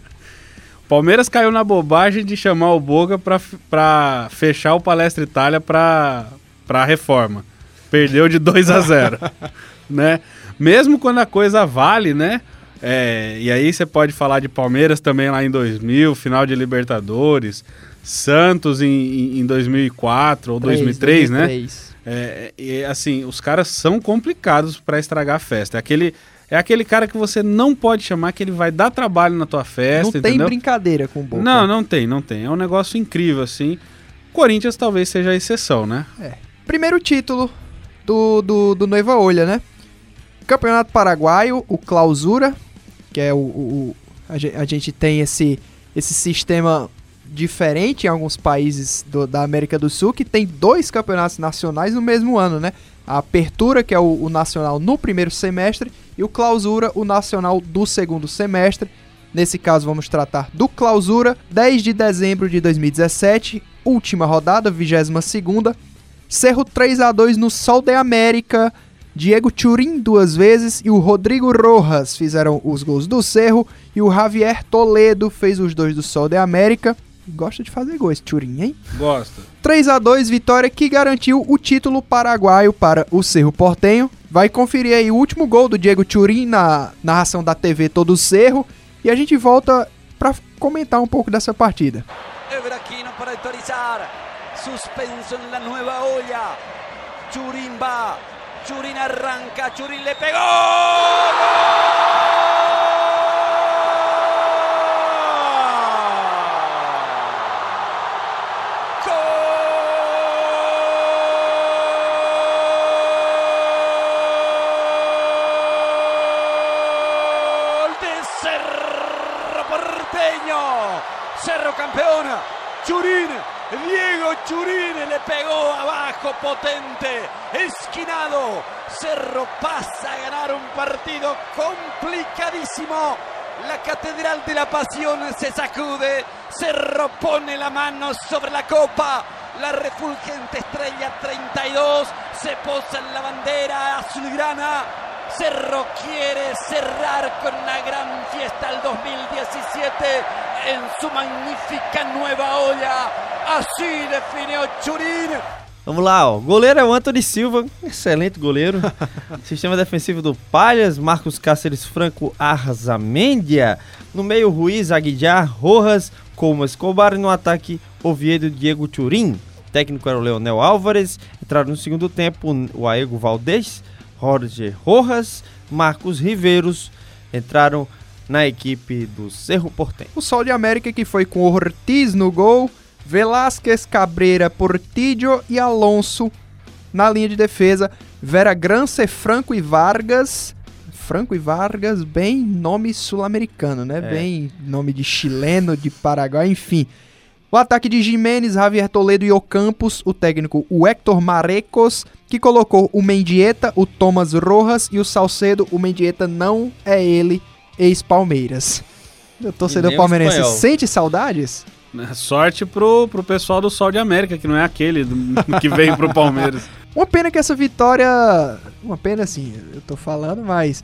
Palmeiras caiu na bobagem de chamar o Boca pra, pra fechar o Palestra Itália pra, pra reforma. Perdeu de 2 a 0 né? Mesmo quando a coisa vale, né? É, e aí você pode falar de Palmeiras também lá em 2000, final de Libertadores, Santos em, em, em 2004 ou 2003, né?
2003.
É, e assim, os caras são complicados pra estragar a festa. É aquele, é aquele cara que você não pode chamar que ele vai dar trabalho na tua festa,
Não tem
entendeu?
brincadeira com o Boca.
Não, não tem, não tem. É um negócio incrível, assim. Corinthians talvez seja a exceção, né?
Primeiro título do, do, do Noiva Olha, né? Campeonato Paraguaio, o Clausura, que é o. o- a gente tem esse, esse sistema diferente em alguns países do- da América do Sul, que tem dois campeonatos nacionais no mesmo ano, né? A Apertura, que é o, o nacional no primeiro semestre, e o Clausura, o nacional do segundo semestre. Nesse caso, vamos tratar do Clausura, 10 de dezembro de 2017, última rodada, 22 segunda. Cerro 3 a 2 no Sol de América. Diego Turin duas vezes e o Rodrigo Rojas fizeram os gols do Cerro e o Javier Toledo fez os dois do Sol de América. Gosta de fazer gol esse Turim, hein?
Gosta.
3 a 2 vitória que garantiu o título paraguaio para o Cerro Portenho. Vai conferir aí o último gol do Diego Turim na narração da TV Todo Cerro e a gente volta para comentar um pouco dessa partida.
Evraquino para autorizar. Suspenso en la nueva olla. Churín va. Churín arranca. Churín le pegó. Gol Cerro Porteño. Cerro campeón. Churín. Diego Churín le pegó abajo potente. Esquinado. Cerro pasa a ganar un partido complicadísimo. La Catedral de la Pasión se sacude. Cerro pone la mano sobre la copa. La refulgente estrella 32 se posa en la bandera azulgrana. Cerro quiere cerrar con una gran fiesta el 2017 en su magnífica nueva olla. Así definió Churín.
Vamos lá, ó. Goleiro é o Anthony Silva, excelente goleiro. Sistema defensivo do Palhas, Marcos Cáceres Franco Arzamendia. No meio, Ruiz, Aguijar, Rojas, Como Escobar. E no ataque, Oviedo Diego Turim. Técnico era o Leonel Álvares. Entraram no segundo tempo o Aego Valdez, Jorge Rojas, Marcos Riveiros. Entraram na equipe do Cerro Portenho.
O Sol de América que foi com Ortiz no gol, Velásquez, Cabreira, Portillo e Alonso na linha de defesa. Vera Grance, Franco e Vargas. Franco e Vargas, bem nome sul-americano, né?
É.
Bem nome de chileno, de Paraguai, enfim. O ataque de Jimenez, Javier Toledo e Ocampos, o técnico o Héctor Marecos, que colocou o Mendieta, o Thomas Rojas e o Salcedo. O Mendieta não é ele, ex-Palmeiras. O torcedor palmeirense
espanhol.
sente saudades?
Né, Sorte pro, pro pessoal do Sol de América, que não é aquele do- que veio pro Palmeiras.
Uma pena que essa vitória. Uma pena assim, eu tô falando, mas.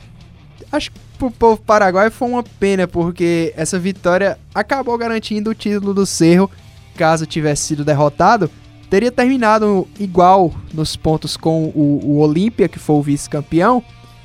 Acho que pro povo paraguaio foi uma pena, porque essa vitória acabou garantindo o título do Cerro. Caso tivesse sido derrotado, teria terminado igual nos pontos com o, o Olímpia, que foi o vice-campeão.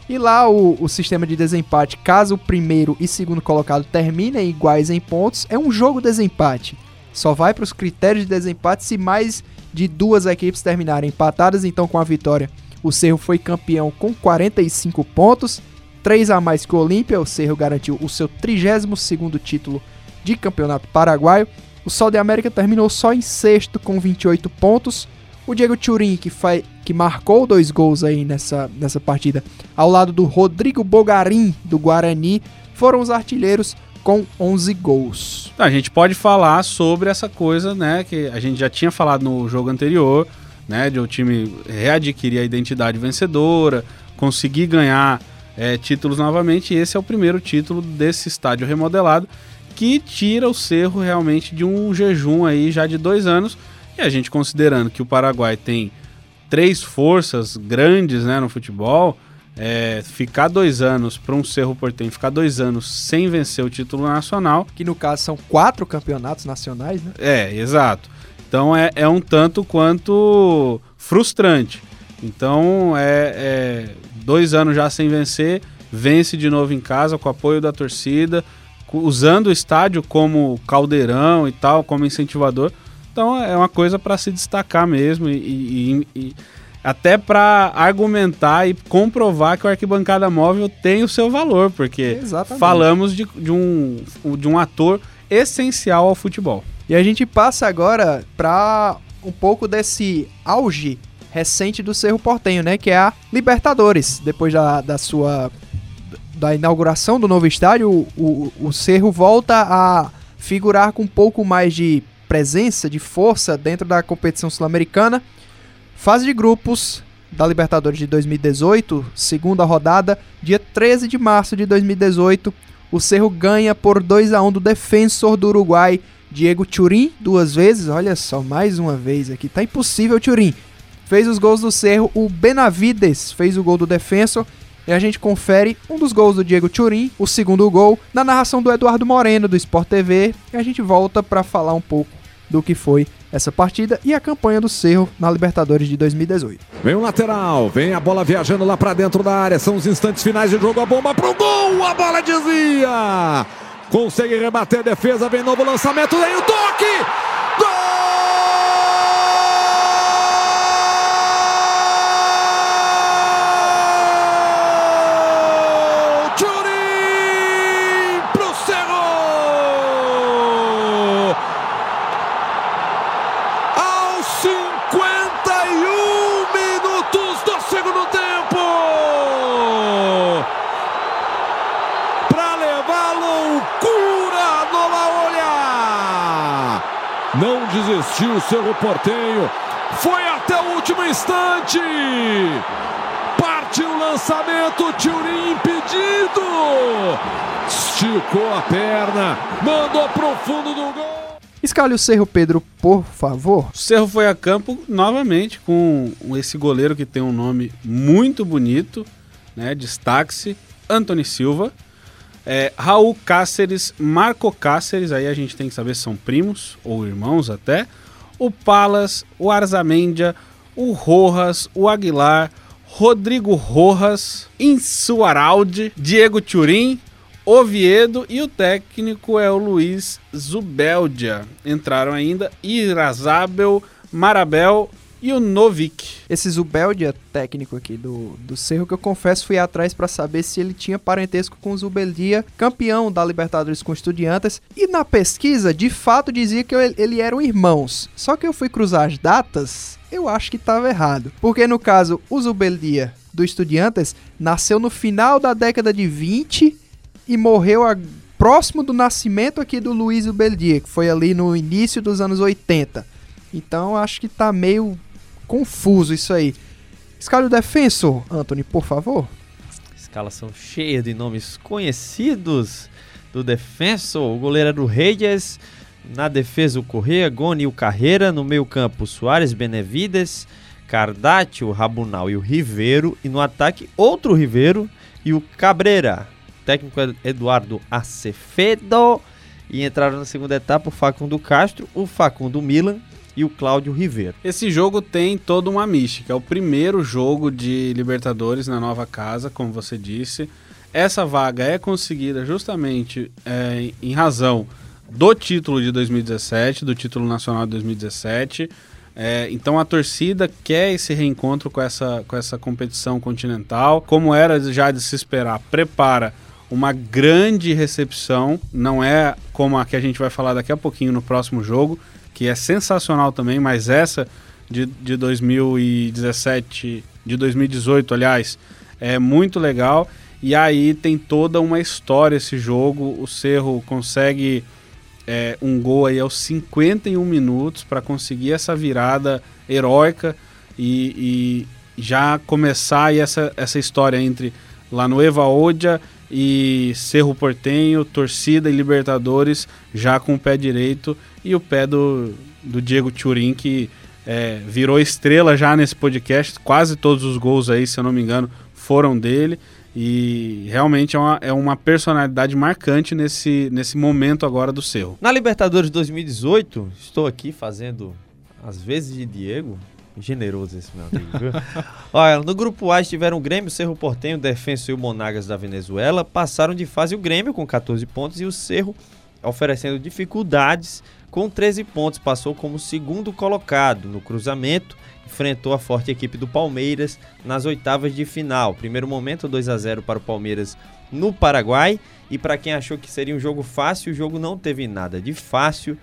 E lá o, o sistema de desempate, caso o primeiro e segundo colocado terminem iguais em pontos, é um jogo desempate. Só vai para os critérios de desempate se mais de duas equipes terminarem empatadas. Então, com a vitória, o Cerro foi campeão com 45 pontos, 3 a mais que o Olímpia. O Cerro garantiu o seu 32º título de campeonato paraguaio. O Sol de América terminou só em sexto com 28 pontos. O Diego Turim, que, que marcou dois gols aí nessa, nessa partida, ao lado do Rodrigo Bogarim, do Guarani, foram os artilheiros com 11 gols.
Então, a gente pode falar sobre essa coisa, né, que a gente já tinha falado no jogo anterior, né, de o time readquirir a identidade vencedora, conseguir ganhar é, títulos novamente, e esse é o primeiro título desse estádio remodelado, que tira o Cerro realmente de um jejum aí já de dois anos, e a gente considerando que o Paraguai tem três forças grandes, né, no futebol, é, ficar dois anos para um Cerro Portenho, ficar dois anos sem vencer o título nacional,
Que no caso são quatro campeonatos nacionais, né?
é, exato. Então é, é um tanto quanto frustrante. Então é, é dois anos já sem vencer, vence de novo em casa com apoio da torcida, usando o estádio como caldeirão e tal, como incentivador. Então é uma coisa para se destacar mesmo e, e- e- até para argumentar e comprovar que o arquibancada móvel tem o seu valor, porque
Exatamente.
falamos de, de um, de um ator essencial ao futebol.
E a gente passa agora para um pouco desse auge recente do Cerro Portenho, né? Que é a Libertadores. Depois da, da sua da inauguração do novo estádio, o, o, o Cerro volta a figurar com um pouco mais de presença, de força dentro da competição sul-americana. Fase de grupos da Libertadores de 2018, segunda rodada, dia 13 de março de 2018. O Cerro ganha por 2 a 1 do defensor do Uruguai, Diego Turim, duas vezes. Olha só, mais uma vez aqui. Tá impossível, Turim. Fez os gols do Cerro. O Benavides fez o gol do defensor. E a gente confere um dos gols do Diego Turim, o segundo gol, na narração do Eduardo Moreno do Sport TV. E a gente volta para falar um pouco do que foi essa partida e a campanha do Cerro na Libertadores de 2018.
Vem o lateral, vem a bola viajando lá para dentro da área. São os instantes finais de jogo. A bomba pro gol, a bola desvia. Consegue rebater a defesa, vem novo lançamento, vem o toque. Gol! Turim pro Cerro! Aos 51 minutos do segundo tempo! Para levar loucura no Laolha! Não o Cerro Portenho, foi até o último instante! Partiu o lançamento, Turim impedido! Esticou a perna, mandou pro fundo do gol!
Escalhe o Cerro, Pedro, por favor.
O Cerro foi a campo novamente com esse goleiro que tem um nome muito bonito, né? Destaque-se, Anthony Silva. É, Raul Cáceres, Marco Cáceres, aí a gente tem que saber se são primos ou irmãos até. O Palas, o Arzamendia, o Rojas, o Aguilar, Rodrigo Rojas, Insuaraldi, Diego Turim, Oviedo e o técnico é o Luiz Zubeldia. Entraram ainda Irazabel, Marabel e o Novik.
Esse Zubeldia técnico aqui do, do Cerro, que eu confesso fui atrás para saber se ele tinha parentesco com o Zubeldia, campeão da Libertadores com Estudiantes. E na pesquisa, de fato, dizia que ele, ele eram irmãos. Só que eu fui cruzar as datas, eu acho que estava errado. Porque no caso, o Zubeldia do Estudiantes nasceu no final da década de 20 e morreu a- próximo do nascimento aqui do Luiz Zubeldia, que foi ali no início dos anos 80. Então acho que tá meio confuso isso aí. Escala o defensor, Anthony, por favor.
Escalação cheia de nomes conhecidos do defensor. O goleiro era o Reyes. Na defesa, o Correia, Goni e o Carreira. No meio campo, Soares, Benevides, Cardate, o Rabunal e o Ribeiro. E no ataque, outro Ribeiro e o Cabreira. Técnico é Eduardo Acevedo. E entraram na segunda etapa o Facundo Castro, o Facundo Milan e o Cláudio Ribeiro.
Esse jogo tem toda uma mística. É o primeiro jogo de Libertadores na nova casa, como você disse. Essa vaga é conseguida justamente é, em razão do título de 2017, do título nacional de 2017. É, então a torcida quer esse reencontro com essa, com essa competição continental. Como era já de se esperar, prepara uma grande recepção. Não é como a que a gente vai falar daqui a pouquinho no próximo jogo, que é sensacional também, mas essa de, de 2017, de 2018, aliás, é muito legal. E aí tem toda uma história esse jogo. O Cerro consegue é, um gol aí aos 51 minutos para conseguir essa virada heróica e, e já começar essa, essa história entre lá no Eva Odia e Cerro Portenho, torcida e Libertadores já com o pé direito e o pé do, do Diego Turim que é, virou estrela já nesse podcast. Quase todos os gols aí, se eu não me engano, foram dele. E realmente é uma, é uma personalidade marcante nesse, nesse momento agora do Cerro.
Na Libertadores 2018, estou aqui fazendo as vezes de Diego. Generoso esse meu amigo. Olha, no grupo A estiveram o Grêmio, Cerro Portenho, Defensa e o Monagas da Venezuela. Passaram de fase o Grêmio com 14 pontos e o Cerro oferecendo dificuldades com 13 pontos. Passou como segundo colocado no cruzamento. Enfrentou a forte equipe do Palmeiras nas oitavas de final. Primeiro momento 2 a 0 para o Palmeiras no Paraguai. E para quem achou que seria um jogo fácil, o jogo não teve nada de fácil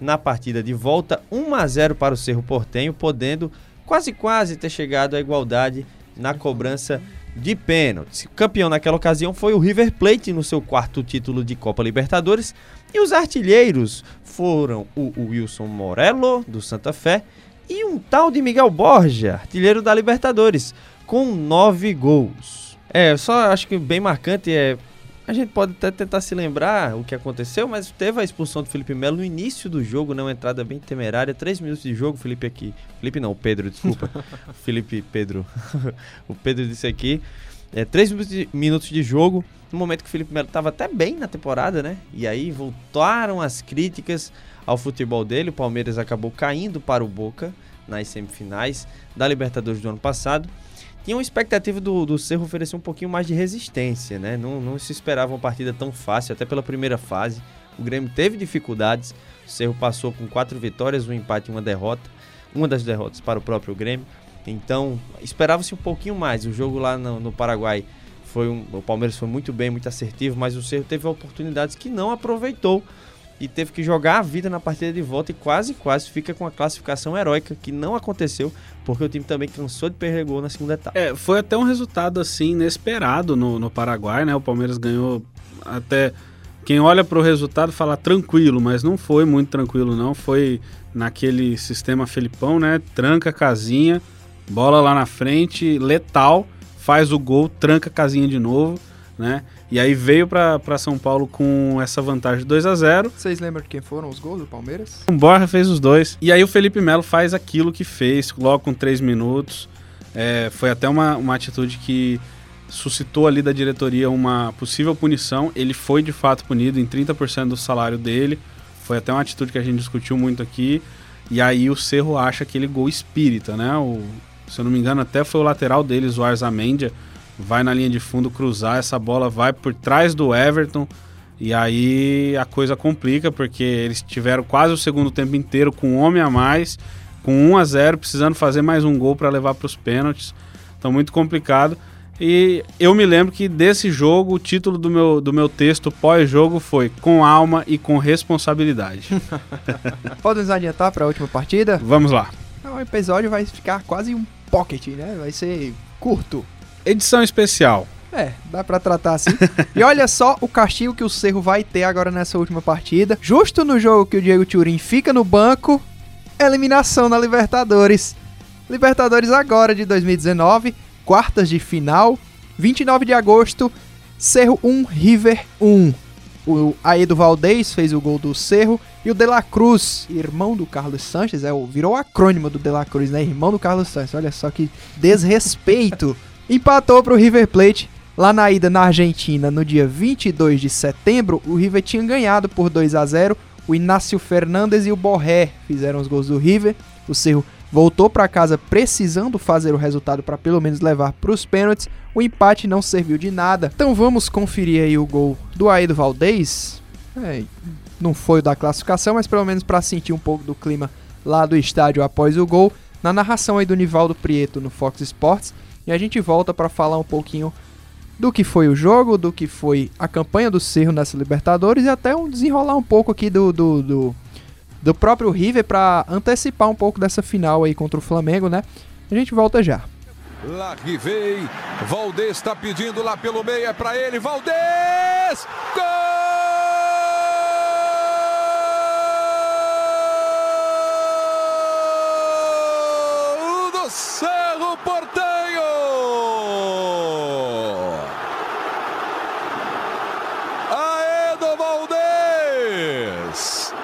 na partida de volta, 1 a 0 para o Cerro Portenho, podendo quase quase ter chegado à igualdade na cobrança de pênaltis. Campeão naquela ocasião foi o River Plate no seu quarto título de Copa Libertadores e os artilheiros foram o Wilson Morello do Santa Fé e um tal de Miguel Borja, artilheiro da Libertadores, com nove gols. É, só acho que bem marcante é a gente pode até tentar se lembrar o que aconteceu, mas teve a expulsão do Felipe Melo no início do jogo, não uma entrada bem temerária. Três minutos de jogo, Felipe aqui. Felipe não, Pedro, desculpa. Felipe, Pedro. o Pedro disse aqui. É, três minutos de, minutos de jogo, no momento que o Felipe Melo estava até bem na temporada, né? E aí voltaram as críticas ao futebol dele. O Palmeiras acabou caindo para o Boca nas semifinais da Libertadores do ano passado. Tinha uma expectativa do, do Cerro oferecer um pouquinho mais de resistência, né? Não, não se esperava uma partida tão fácil, até pela primeira fase. O Grêmio teve dificuldades. O Cerro passou com quatro vitórias, um empate e uma derrota. Uma das derrotas para o próprio Grêmio. Então, esperava-se um pouquinho mais. O jogo lá no, no Paraguai foi um, o Palmeiras foi muito bem, muito assertivo, mas o Cerro teve oportunidades que não aproveitou e teve que jogar a vida na partida de volta e quase, quase fica com a classificação heróica que não aconteceu, porque o time também cansou de perder gol na segunda etapa.
É, foi até um resultado assim inesperado no, no Paraguai, né? O Palmeiras ganhou até quem olha para o resultado fala tranquilo, mas não foi muito tranquilo não, foi naquele sistema Felipão, né? Tranca a casinha, bola lá na frente, letal, faz o gol, tranca a casinha de novo, né? E aí veio para São Paulo com essa vantagem de 2 a 0
Vocês lembram de quem foram os gols do Palmeiras?
O Borja fez os dois. E aí o Felipe Melo faz aquilo que fez, logo com 3 minutos. É, foi até uma, uma atitude que suscitou ali da diretoria uma possível punição. Ele foi de fato punido em 30% do salário dele. Foi até uma atitude que a gente discutiu muito aqui. E aí o Cerro acha aquele gol espírita, né? O, se eu não me engano, até foi o lateral deles, o Arzamendia vai na linha de fundo cruzar, essa bola vai por trás do Everton. E aí a coisa complica, porque eles tiveram quase o segundo tempo inteiro com um homem a mais, com 1 a 0 precisando fazer mais um gol para levar para os pênaltis. Então, muito complicado. E eu me lembro que desse jogo, o título do meu, do meu texto pós-jogo foi Com alma e com responsabilidade.
Podemos adiantar para a última partida?
Vamos lá.
O episódio vai ficar quase um pocket, né? Vai ser curto.
Edição especial.
É, dá pra tratar assim. e olha só o castigo que o Cerro vai ter agora nessa última partida. Justo no jogo que o Diego Turin fica no banco, eliminação na Libertadores. Libertadores agora de 2019, quartas de final, 29 de agosto, Cerro 1, River 1. O Aedo Valdez fez o gol do Cerro e o De La Cruz, irmão do Carlos Sanches, é, virou o acrônimo do De La Cruz, né? Irmão do Carlos Sanches. Olha só que desrespeito. Empatou para o River Plate lá na ida na Argentina no dia 22 de setembro. O River tinha ganhado por 2 a 0. O Inácio Fernandes e o Borré fizeram os gols do River. O Cerro voltou para casa precisando fazer o resultado para pelo menos levar para os pênaltis. O empate não serviu de nada. Então vamos conferir aí o gol do Aedo Valdez. É, não foi o da classificação, mas pelo menos para sentir um pouco do clima lá do estádio após o gol. Na narração aí do Nivaldo Prieto no Fox Sports. E a gente volta para falar um pouquinho do que foi o jogo, do que foi a campanha do Cerro nessa Libertadores e até um desenrolar um pouco aqui do, do, do, do próprio River para antecipar um pouco dessa final aí contra o Flamengo, né? A gente volta já.
Lá Rivei, Valdez está pedindo lá pelo meio, é para ele, Valdez! Gol do Cerro Porteño! Aedo Valdez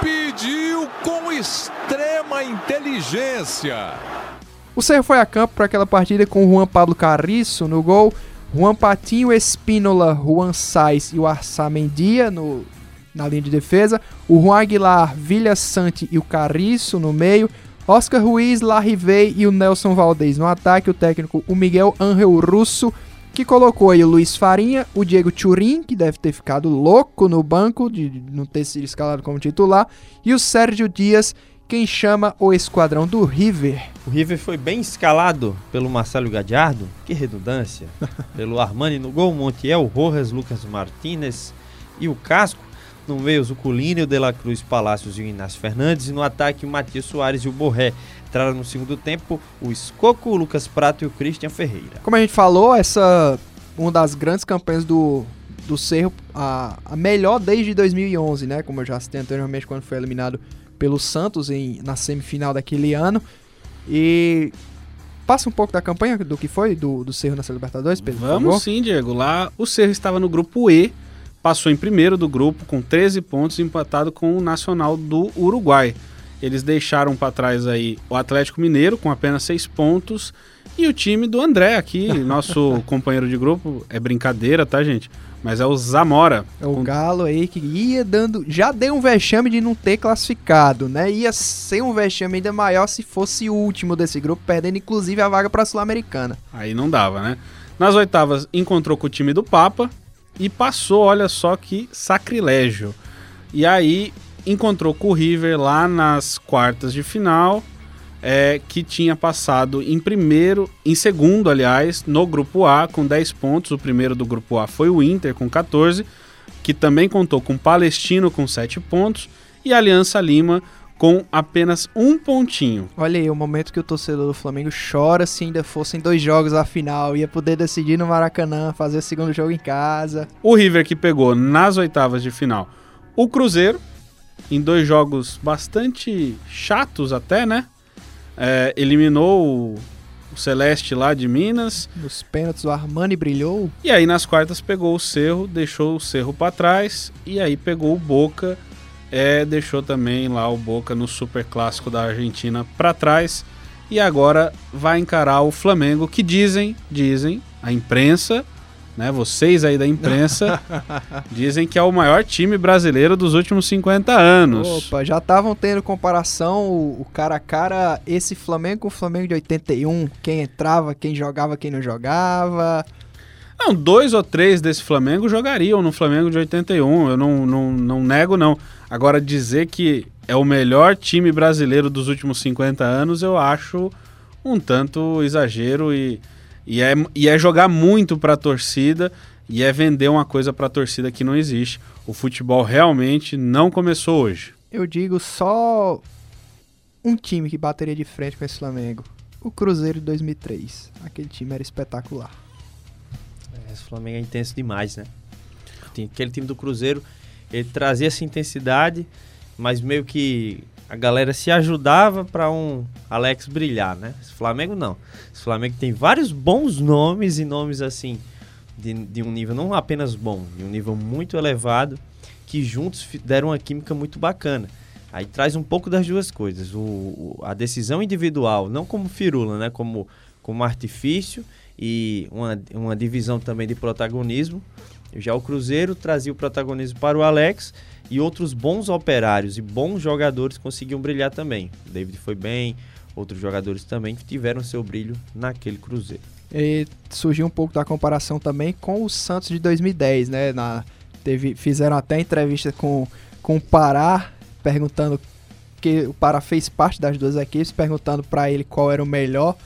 pediu com extrema inteligência.
O Cerro foi a campo para aquela partida com Juan Pablo Carriço no gol, Juan Patinho Espínola, Juan Sais e o Arsamendia no, na linha de defesa, o Juan Aguilar, Vilha Sante e o Carriço no meio, Oscar Ruiz, Larrivei e o Nelson Valdez no ataque, o técnico o Miguel Angel Russo, que colocou aí o Luiz Farinha, o Diego Turin, que deve ter ficado louco no banco de não ter sido escalado como titular, e o Sérgio Dias, quem chama o esquadrão do River.
O River foi bem escalado pelo Marcelo Gadiardo, que redundância, pelo Armani no gol, Montiel, Rojas, Lucas Martinez e o Casco. No meio, o Zuculini, o De La Cruz, Palácios e o Inácio Fernandes. E no ataque, o Matias Soares e o Borré. Entraram no segundo tempo o Escoco, o Lucas Prato e o Christian Ferreira.
Como a gente falou, essa uma das grandes campanhas do, do Cerro, a, a melhor desde 2011, né? Como eu já citei anteriormente, quando foi eliminado pelo Santos em, na semifinal daquele ano. E passa um pouco da campanha do que foi do, do Cerro nessa Libertadores, Pedro.
Vamos sim, Diego. Lá o Cerro estava no grupo E, passou em primeiro do grupo com 13 pontos, empatado com o Nacional do Uruguai. Eles deixaram para trás aí o Atlético Mineiro com apenas seis pontos e o time do André aqui, nosso companheiro de grupo. É brincadeira, tá, gente? Mas é o Zamora.
É o Galo aí que ia dando. Já deu um vexame de não ter classificado, né? Ia ser um vexame ainda maior se fosse o último desse grupo, perdendo inclusive a vaga pra Sul-Americana.
Aí não dava, né? Nas oitavas encontrou com o time do Papa e passou, olha só que sacrilégio. E aí encontrou com o River lá nas quartas de final, é, que tinha passado em primeiro, em segundo, aliás, no grupo A com 10 pontos. O primeiro do grupo A foi o Inter com 14, que também contou com o Palestino com 7 pontos e a Aliança Lima com apenas um pontinho.
Olha aí, o momento que o torcedor do Flamengo chora se ainda fossem dois jogos a final. Ia poder decidir no Maracanã, fazer o segundo jogo em casa.
O River que pegou nas oitavas de final o Cruzeiro, em dois jogos bastante chatos até, né? É, eliminou o, o Celeste lá de Minas.
Nos pênaltis o Armani brilhou.
E aí nas quartas pegou o Cerro, deixou o Cerro para trás. E aí pegou o Boca, é, deixou também lá o Boca no Super Clássico da Argentina para trás. E agora vai encarar o Flamengo, que dizem, dizem, a imprensa, né? Vocês aí da imprensa dizem que é o maior time brasileiro dos últimos 50 anos.
Opa, já estavam tendo comparação o, o cara a cara esse Flamengo com o Flamengo de 81, quem entrava, quem jogava, quem não jogava.
Não, dois ou três desse Flamengo jogariam no Flamengo de 81, eu não, não, não nego não. Agora dizer que é o melhor time brasileiro dos últimos 50 anos, eu acho um tanto exagero e e é, e é jogar muito para a torcida e é vender uma coisa para a torcida que não existe. O futebol realmente não começou hoje.
Eu digo só um time que bateria de frente com esse Flamengo. O Cruzeiro de 2003. Aquele time era espetacular.
É, esse Flamengo é intenso demais, né? Aquele time do Cruzeiro, ele trazia essa intensidade, mas meio que a galera se ajudava para um Alex brilhar, né? Esse Flamengo não. Esse Flamengo tem vários bons nomes e nomes assim de, de um nível não apenas bom, de um nível muito elevado, que juntos deram uma química muito bacana. Aí traz um pouco das duas coisas, o, o, a decisão individual, não como firula, né? Como, como artifício e uma, uma divisão também de protagonismo. Já o Cruzeiro trazia o protagonismo para o Alex e outros bons operários e bons jogadores conseguiam brilhar também. O David foi bem, outros jogadores também tiveram seu brilho naquele Cruzeiro.
E surgiu um pouco da comparação também com o Santos de 2010, né? Na, teve, fizeram até entrevista com, com o Pará, perguntando que o Pará fez parte das duas equipes, perguntando para ele qual era o melhor.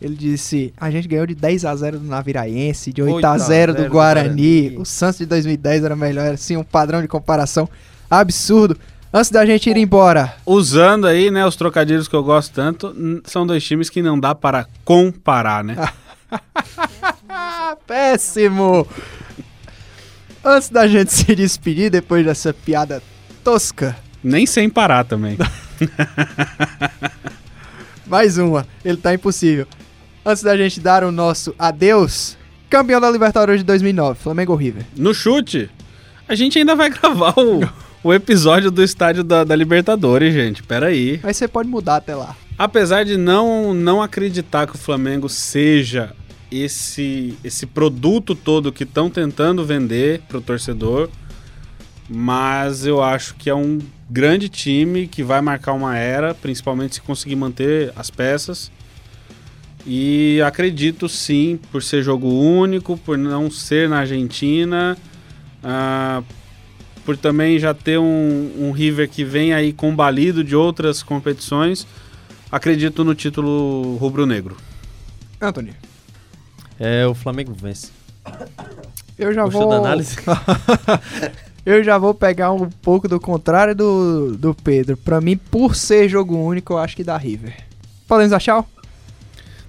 Ele disse: a gente ganhou de 10 a 0 do Naviraense, de 8, 8 a 0 do, do Guarani. Guarani. O Santos de 2010 era melhor, assim, um padrão de comparação absurdo. Antes da gente ir embora.
Usando aí, né, os trocadilhos que eu gosto tanto, são dois times que não dá para comparar, né?
Péssimo! Antes da gente se despedir, depois dessa piada tosca.
Nem sem parar também.
Mais uma, ele tá impossível. Antes da gente dar o nosso adeus, campeão da Libertadores de 2009, Flamengo River.
No chute, a gente ainda vai gravar o, o episódio do estádio da, da Libertadores, gente. Pera aí.
Mas você pode mudar até lá.
Apesar de não, não acreditar que o Flamengo seja esse, esse produto todo que estão tentando vender pro torcedor, mas eu acho que é um grande time que vai marcar uma era, principalmente se conseguir manter as peças. E acredito sim, por ser jogo único, por não ser na Argentina, uh, por também já ter um, um River que vem aí combalido de outras competições, acredito no título rubro-negro.
Anthony.
É, o Flamengo vence.
Eu já
Gostou
vou.
da análise?
eu já vou pegar um pouco do contrário do, do Pedro. Pra mim, por ser jogo único, eu acho que dá River. Podemos dar tchau?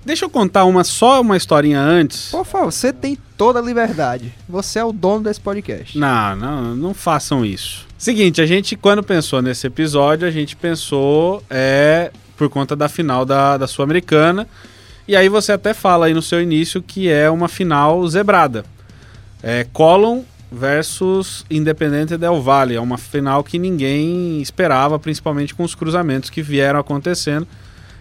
Deixa eu contar uma só uma historinha antes.
Por favor, você tem toda a liberdade. Você é o dono desse podcast.
Não, não, não façam isso. Seguinte, a gente, quando pensou nesse episódio, a gente pensou é, por conta da final da, da Sul-Americana. E aí você até fala aí no seu início que é uma final zebrada. É Colón versus Independente Del Valle. É uma final que ninguém esperava, principalmente com os cruzamentos que vieram acontecendo.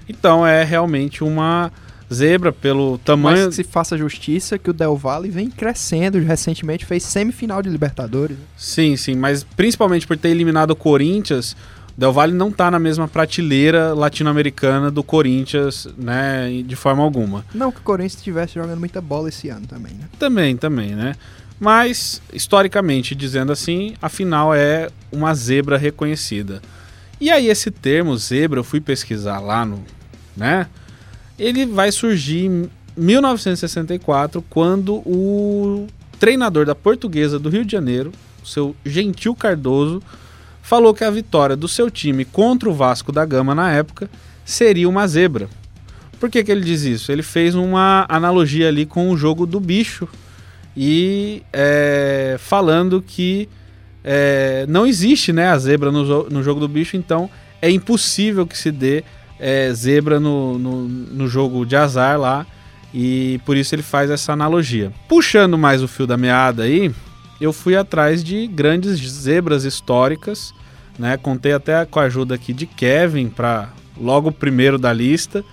Então é realmente uma zebra pelo tamanho.
Mas que se faça justiça que o Del Valle vem crescendo. Recentemente fez semifinal de Libertadores.
Sim, sim, mas principalmente por ter eliminado o Corinthians, o Del Valle não tá na mesma prateleira latino-americana do Corinthians, né, de forma alguma.
Não que o Corinthians estivesse jogando muita bola esse ano também, né?
Também, também, né? Mas, historicamente dizendo assim, a final é uma zebra reconhecida. E aí esse termo zebra, eu fui pesquisar lá no, né? Ele vai surgir em 1964, quando o treinador da Portuguesa do Rio de Janeiro, o seu Gentil Cardoso, falou que a vitória do seu time contra o Vasco da Gama na época seria uma zebra. Por que, que ele diz isso? Ele fez uma analogia ali com o jogo do bicho e é, falando que é, não existe né, a zebra no, no, jogo do bicho, então é impossível que se dê é, zebra no, no, no jogo de azar lá e por isso ele faz essa analogia. Puxando mais o fio da meada aí, eu fui atrás de grandes zebras históricas, né? Contei até com a ajuda aqui de Kevin para logo o primeiro da lista,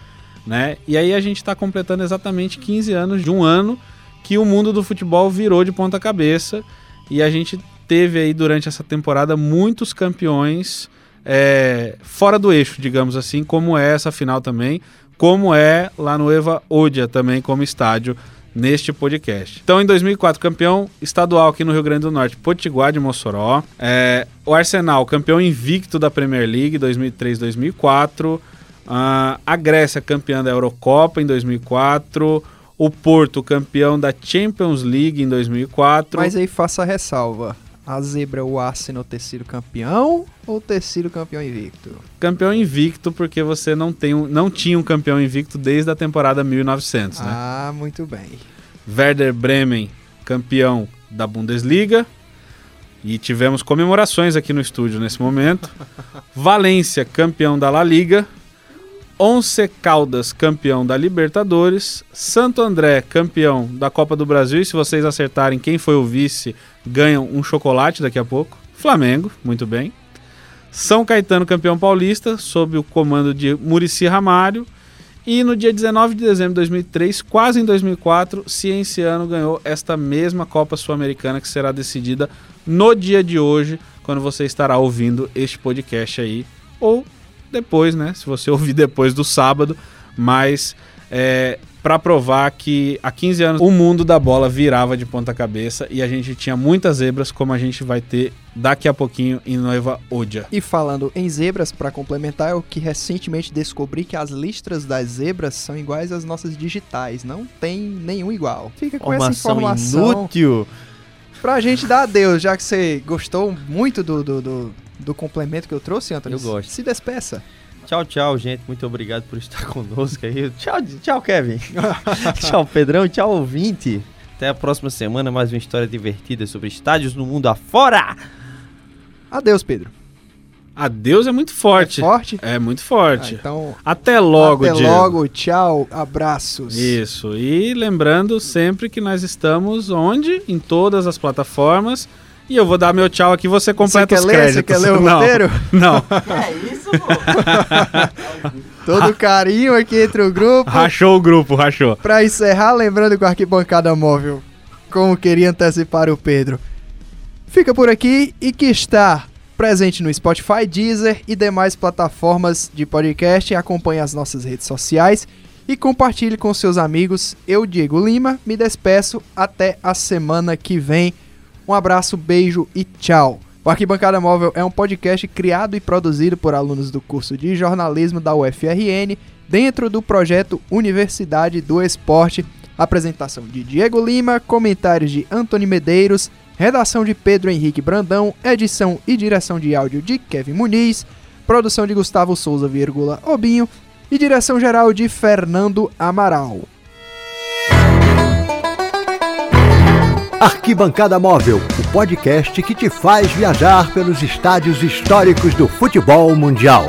né? E aí a gente está completando exatamente 15 anos de um ano que o mundo do futebol virou de ponta cabeça e a gente teve aí durante essa temporada muitos campeões é, fora do eixo, digamos assim, como é essa final também, como é lá no Eva Odia também como estádio neste podcast. Então, em 2004, campeão estadual aqui no Rio Grande do Norte, Potiguar de Mossoró. É, o Arsenal, campeão invicto da Premier League 2003-2004. Uh, a Grécia, campeã da Eurocopa em 2004. O Porto, campeão da Champions League em 2004.
Mas aí faça a ressalva. A zebra, o Arsenal ter sido campeão ou ter sido campeão invicto?
Campeão invicto porque você não, tem um, não tinha um campeão invicto desde a temporada 1900, né?
Ah, muito bem.
Werder Bremen, campeão da Bundesliga. E tivemos comemorações aqui no estúdio nesse momento. Valência, campeão da La Liga. Once Caldas, campeão da Libertadores. Santo André, campeão da Copa do Brasil. E se vocês acertarem quem foi o vice, ganham um chocolate daqui a pouco. Flamengo, muito bem. São Caetano, campeão paulista, sob o comando de Murici Ramário. E no dia 19 de dezembro de 2003, quase em 2004, Cienciano ganhou esta mesma Copa Sul-Americana que será decidida no dia de hoje, quando você estará ouvindo este podcast aí. Ou depois, né? Se você ouvir depois do sábado. Mas é, para provar que há 15 anos o mundo da bola virava de ponta cabeça e a gente tinha muitas zebras, como a gente vai ter daqui a pouquinho em Noiva Odia.
E falando em zebras, para complementar, eu que recentemente descobri que as listras das zebras são iguais às nossas digitais, não tem nenhum igual. Fica com essa informação.
inútil.
Pra gente dar adeus, já que você gostou muito do, do, do, do complemento que eu trouxe, Antônio.
Eu gosto.
Se despeça.
Tchau, tchau, gente. Muito obrigado por estar conosco aí. Tchau, tchau, Kevin. tchau, Pedrão. Tchau, ouvinte. Até a próxima semana, mais uma história divertida sobre estádios no mundo afora.
Adeus, Pedro.
Adeus é muito forte.
É forte?
É muito forte.
Ah, então,
Até logo,
até
Diego.
logo. Tchau. Abraços.
Isso. E lembrando sempre que nós estamos onde? Em todas as plataformas. E eu vou dar meu tchau aqui, você completa
Você
os
quer ler?
créditos.
Você quer ler o
Não.
roteiro?
Não.
É isso, pô.
Todo carinho aqui entre o grupo.
Rachou o grupo, rachou.
Pra encerrar, lembrando que o Arquibancada Móvel, como queria antecipar o Pedro, fica por aqui e que está presente no Spotify, Deezer e demais plataformas de podcast. Acompanhe as nossas redes sociais e compartilhe com seus amigos. Eu, Diego Lima, me despeço até a semana que vem. Um abraço, beijo e tchau. O Arquibancada Móvel é um podcast criado e produzido por alunos do curso de jornalismo da UFRN, dentro do projeto Universidade do Esporte. Apresentação de Diego Lima, comentários de Antônio Medeiros, redação de Pedro Henrique Brandão, edição e direção de áudio de Kevin Muniz, produção de Gustavo Souza, vírgula, Obinho e direção geral de Fernando Amaral.
Arquibancada Móvel, o podcast que te faz viajar pelos estádios históricos do futebol mundial.